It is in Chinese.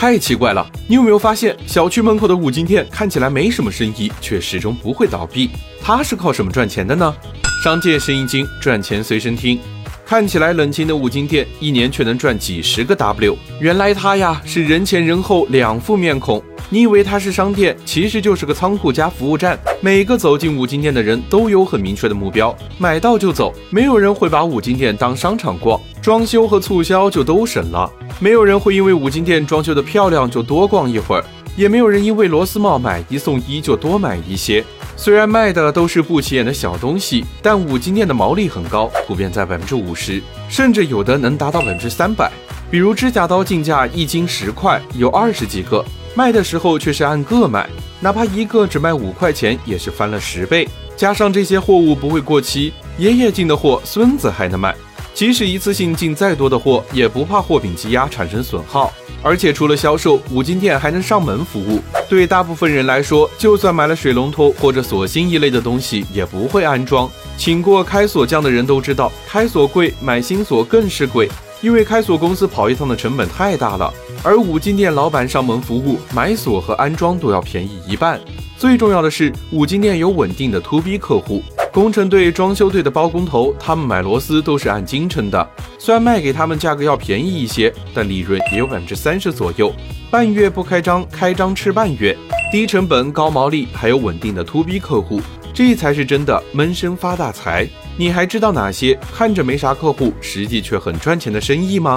太奇怪了！你有没有发现，小区门口的五金店看起来没什么生意，却始终不会倒闭？它是靠什么赚钱的呢？商界生意经，赚钱随身听。看起来冷清的五金店，一年却能赚几十个 W。原来它呀是人前人后两副面孔。你以为它是商店，其实就是个仓库加服务站。每个走进五金店的人都有很明确的目标，买到就走。没有人会把五金店当商场逛，装修和促销就都省了。没有人会因为五金店装修的漂亮就多逛一会儿，也没有人因为螺丝帽买一送一就多买一些。虽然卖的都是不起眼的小东西，但五金店的毛利很高，普遍在百分之五十，甚至有的能达到百分之三百。比如指甲刀进价一斤十块，有二十几个，卖的时候却是按个卖，哪怕一个只卖五块钱，也是翻了十倍。加上这些货物不会过期，爷爷进的货，孙子还能卖。即使一次性进再多的货，也不怕货品积压产生损耗。而且除了销售，五金店还能上门服务。对大部分人来说，就算买了水龙头或者锁芯一类的东西，也不会安装。请过开锁匠的人都知道，开锁贵，买新锁更是贵，因为开锁公司跑一趟的成本太大了。而五金店老板上门服务，买锁和安装都要便宜一半。最重要的是，五金店有稳定的 To B 客户。工程队、装修队的包工头，他们买螺丝都是按斤称的。虽然卖给他们价格要便宜一些，但利润也有百分之三十左右。半月不开张，开张吃半月，低成本高毛利，还有稳定的 To B 客户，这才是真的闷声发大财。你还知道哪些看着没啥客户，实际却很赚钱的生意吗？